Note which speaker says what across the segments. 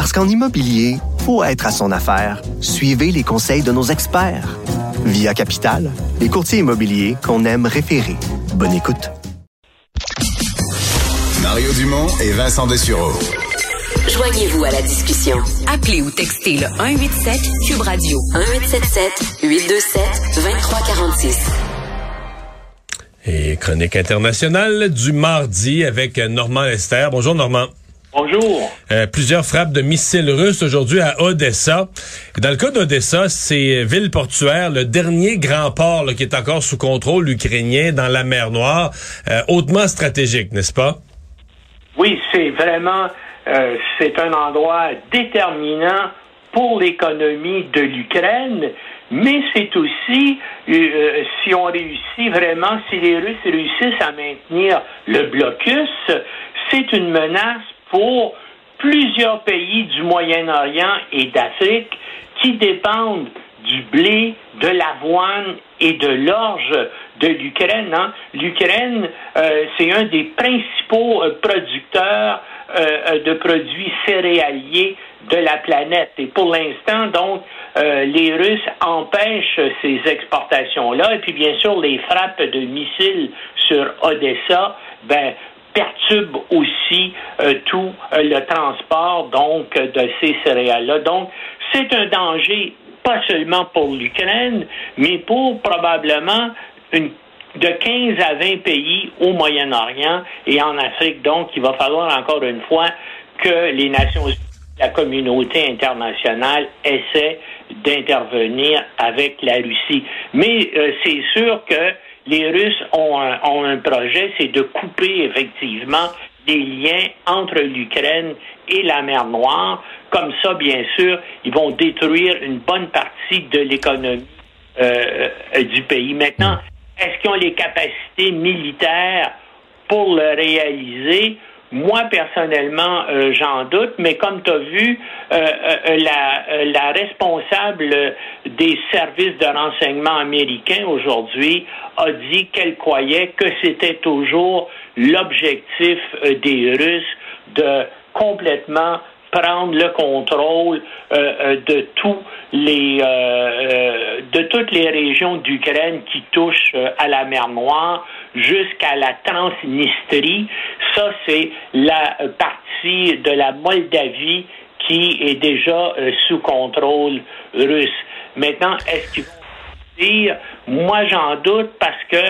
Speaker 1: Parce qu'en immobilier, faut être à son affaire. Suivez les conseils de nos experts. Via Capital, les courtiers immobiliers qu'on aime référer. Bonne écoute.
Speaker 2: Mario Dumont et Vincent Dessureau.
Speaker 3: Joignez-vous à la discussion. Appelez ou textez le 187 Cube Radio 1877 827 2346.
Speaker 4: Et chronique internationale du mardi avec Normand Lester. Bonjour Normand.
Speaker 5: Bonjour.
Speaker 4: Euh, plusieurs frappes de missiles russes aujourd'hui à Odessa. Dans le cas d'Odessa, c'est ville portuaire, le dernier grand port là, qui est encore sous contrôle ukrainien dans la mer Noire, euh, hautement stratégique, n'est-ce pas?
Speaker 5: Oui, c'est vraiment euh, c'est un endroit déterminant pour l'économie de l'Ukraine, mais c'est aussi, euh, si on réussit vraiment, si les Russes réussissent à maintenir le blocus, c'est une menace pour plusieurs pays du Moyen-Orient et d'Afrique qui dépendent du blé, de l'avoine et de l'orge de l'Ukraine. Hein. L'Ukraine, euh, c'est un des principaux euh, producteurs euh, de produits céréaliers de la planète. Et pour l'instant, donc, les Russes empêchent ces exportations-là. Et puis, bien sûr, les frappes de missiles sur Odessa, ben, perturbent aussi tout le transport donc de ces céréales-là. Donc, c'est un danger pas seulement pour l'Ukraine, mais pour probablement de 15 à 20 pays au Moyen-Orient et en Afrique. Donc, il va falloir encore une fois que les Nations Unies, la communauté internationale essaient d'intervenir avec la Russie. Mais euh, c'est sûr que les Russes ont un, ont un projet, c'est de couper effectivement les liens entre l'Ukraine et la mer Noire. Comme ça, bien sûr, ils vont détruire une bonne partie de l'économie euh, du pays. Maintenant, est-ce qu'ils ont les capacités militaires pour le réaliser? Moi, personnellement, euh, j'en doute, mais comme tu as vu, la, la, responsable des services de renseignement américains aujourd'hui a dit qu'elle croyait que c'était toujours l'objectif des Russes de complètement prendre le contrôle euh, euh, de euh, de toutes les régions d'Ukraine qui touchent à la mer Noire jusqu'à la Transnistrie. C'est la partie de la Moldavie qui est déjà sous contrôle russe. Maintenant, est-ce qu'ils vont dire Moi, j'en doute parce que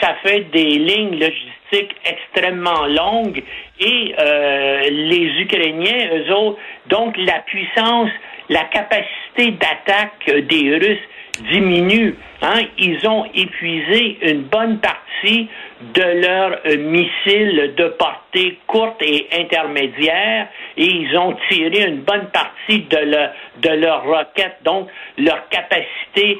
Speaker 5: ça fait des lignes logistiques extrêmement longues et euh, les Ukrainiens, eux autres, donc la puissance, la capacité d'attaque des Russes diminue. Hein? Ils ont épuisé une bonne partie de leurs euh, missiles de portée courte et intermédiaire et ils ont tiré une bonne partie de, de leurs roquettes. Donc, leur capacité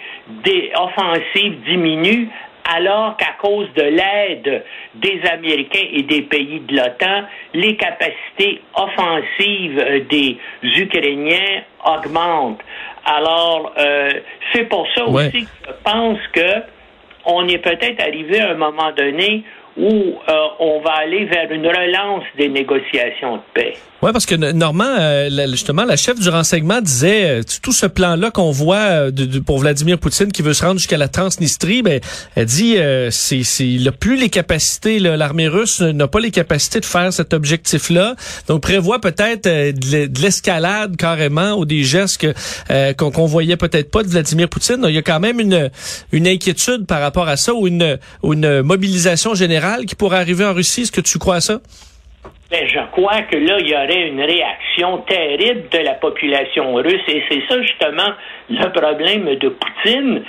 Speaker 5: offensive diminue alors qu'à cause de l'aide des Américains et des pays de l'OTAN, les capacités offensives des Ukrainiens augmentent. Alors, euh, c'est pour ça aussi que je pense que on est peut-être arrivé à un moment donné où euh, on va aller vers une relance des négociations de paix.
Speaker 6: Oui, parce que Normand, euh, justement, la chef du renseignement disait euh, tout ce plan-là qu'on voit de, pour Vladimir Poutine qui veut se rendre jusqu'à la Transnistrie, ben, elle dit c'est il n'a plus les capacités, l'armée russe n'a pas les capacités de faire cet objectif-là, donc prévoit peut-être de l'escalade carrément ou des gestes qu'on qu'on voyait peut-être pas de Vladimir Poutine. Il y a quand même une, une inquiétude par rapport à ça ou une, une mobilisation générale qui pourrait arriver en Russie. Est-ce que tu crois à ça?
Speaker 5: Ben, je crois que là, il y aurait une réaction terrible de la population russe. Et c'est ça, justement, le problème de Poutine.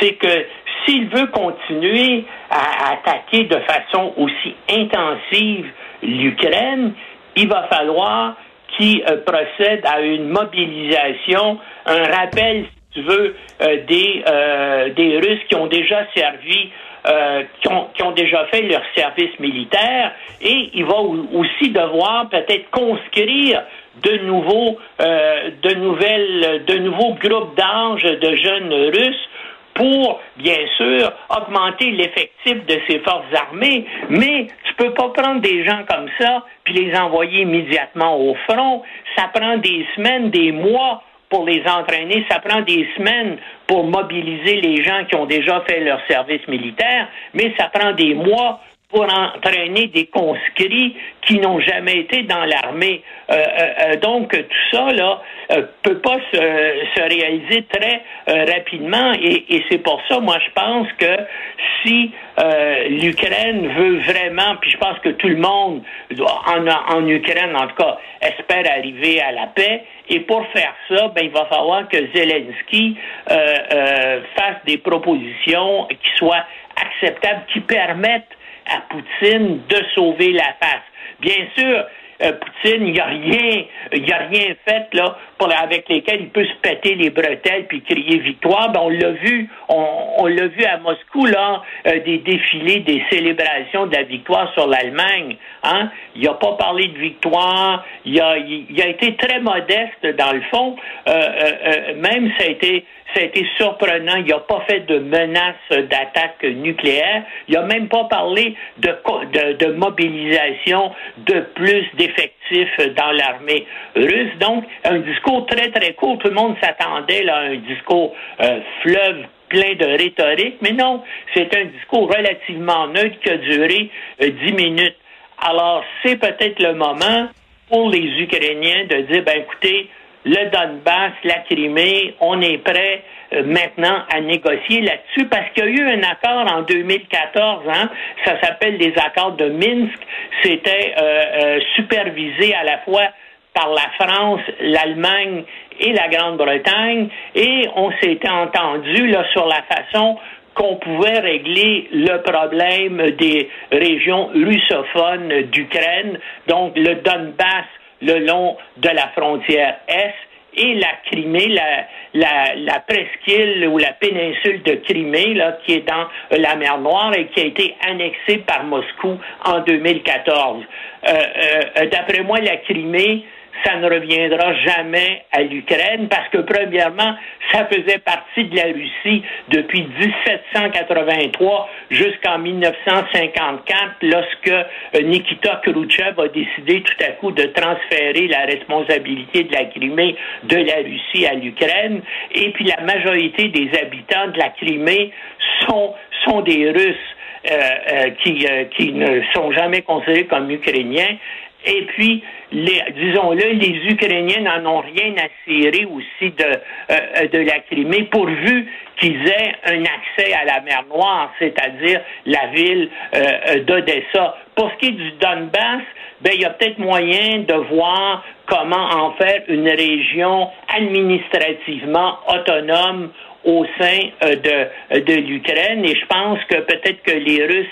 Speaker 5: C'est que s'il veut continuer à attaquer de façon aussi intensive l'Ukraine, il va falloir qui euh, procède à une mobilisation, un rappel, si tu veux, euh, des, euh, des Russes qui ont déjà servi qui, ont, qui, ont, déjà fait leur service militaire et il va aussi devoir peut-être conscrire de nouveaux, de nouvelles, de nouveaux groupes d'âge de jeunes Russes pour, bien sûr, augmenter l'effectif de ses forces armées, mais tu peux pas prendre des gens comme ça puis les envoyer immédiatement au front. Ça prend des semaines, des mois pour les entraîner. Ça prend des semaines pour mobiliser les gens qui ont déjà fait leur service militaire, mais ça prend des mois pour entraîner des conscrits qui n'ont jamais été dans l'armée. Euh, euh, euh donc tout ça là peut pas se, se réaliser très rapidement et, et c'est pour ça moi je pense que si l'Ukraine veut vraiment puis je pense que tout le monde en, en Ukraine en tout cas espère arriver à la paix et pour faire ça ben il va falloir que Zelensky fasse des propositions qui soient acceptables qui permettent à Poutine de sauver la face. Bien sûr, euh, Poutine, il n'y a rien, a rien fait là avec lesquels il peut se péter les bretelles puis crier victoire. Ben, on l'a vu, on, l'a vu à Moscou là, euh, des défilés, des célébrations de la victoire sur l'Allemagne. Hein? Il n'a pas parlé de victoire. Il a, il, a été très modeste dans le fond. Euh, même ça a été ça a été surprenant. Il n'a pas fait de menace d'attaque nucléaire. Il n'a même pas parlé de, mobilisation de plus d'effectifs dans l'armée russe. Donc, un discours très, très court. Tout le monde s'attendait à un discours euh, fleuve plein de rhétorique, mais non, c'est un discours relativement neutre qui a duré euh, dix minutes. Alors, c'est peut-être le moment pour les Ukrainiens de dire, ben écoutez, le Donbass, la Crimée, on est prêt euh, maintenant à négocier là-dessus parce qu'il y a eu un accord en 2014, hein, ça s'appelle les accords de Minsk, c'était euh, euh, supervisé à la fois par la France, l'Allemagne et la Grande-Bretagne, et on s'était entendu là sur la façon qu'on pouvait régler le problème des régions russophones d'Ukraine, donc le Donbass le long de la frontière Est et la Crimée, la, la, la, presqu'île ou la péninsule de Crimée, là, qui est dans la mer Noire et qui a été annexée par Moscou en 2014. Euh, euh, D'après moi, la Crimée, ça ne reviendra jamais à l'Ukraine parce que, premièrement, ça faisait partie de la Russie depuis 1783 jusqu'en 1954 lorsque euh, Nikita Khrouchtchev a décidé tout à coup de transférer la responsabilité de la Crimée de la Russie à l'Ukraine. Et puis la majorité des habitants de la Crimée sont, sont des Russes. Euh, euh, qui, qui ne sont jamais considérés comme Ukrainiens et puis, disons-le, les Ukrainiens n'en ont rien à cirer aussi de, euh, de la Crimée, pourvu qu'ils aient un accès à la mer Noire, c'est-à-dire la ville euh, d'Odessa. Pour ce qui est du Donbass, ben, il y a peut-être moyen de voir comment en faire une région administrativement autonome au sein euh, de, de l'Ukraine et je pense que peut-être que les Russes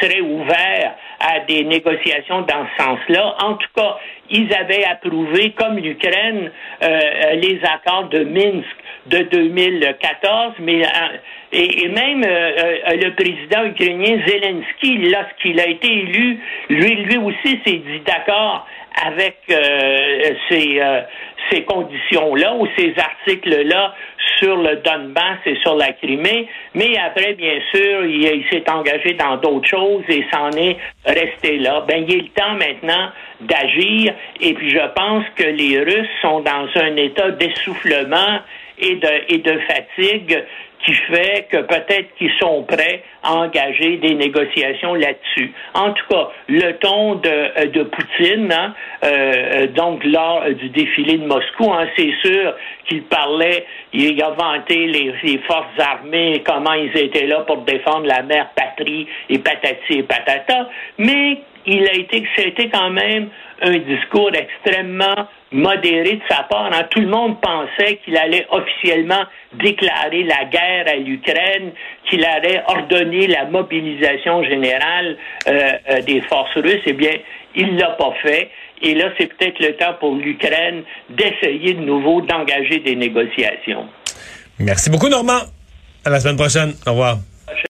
Speaker 5: seraient ouverts à des négociations dans ce sens-là. En tout cas, ils avaient approuvé, comme l'Ukraine, euh, les accords de Minsk de 2014, mais euh, et, même euh, le président ukrainien Zelensky, lorsqu'il a été élu, lui, lui aussi s'est dit d'accord avec ces, ces conditions-là ou ces articles-là sur le Donbass et sur la Crimée, mais après, bien sûr, il, s'est engagé dans d'autres choses et s'en est resté là. Ben, il est le temps maintenant d'agir et puis je pense que les Russes sont dans un état d'essoufflement et de, et de fatigue qui fait que peut-être qu'ils sont prêts à engager des négociations là-dessus. En tout cas, le ton de, euh, de Poutine, hein, euh, euh, donc lors du défilé de Moscou, hein, c'est sûr qu'il parlait, il a vanté les, les, forces armées, comment ils étaient là pour défendre la mère patrie et patati et patata, mais il a été, c'était quand même un discours extrêmement modéré de sa part. Hein. Tout le monde pensait qu'il allait officiellement déclarer la guerre à l'Ukraine, qu'il allait ordonner la mobilisation générale euh, euh, des forces russes. Eh bien, il l'a pas fait. Et là, c'est peut-être le temps pour l'Ukraine d'essayer de nouveau d'engager des négociations.
Speaker 4: Merci beaucoup, Normand. À la semaine prochaine. Au revoir.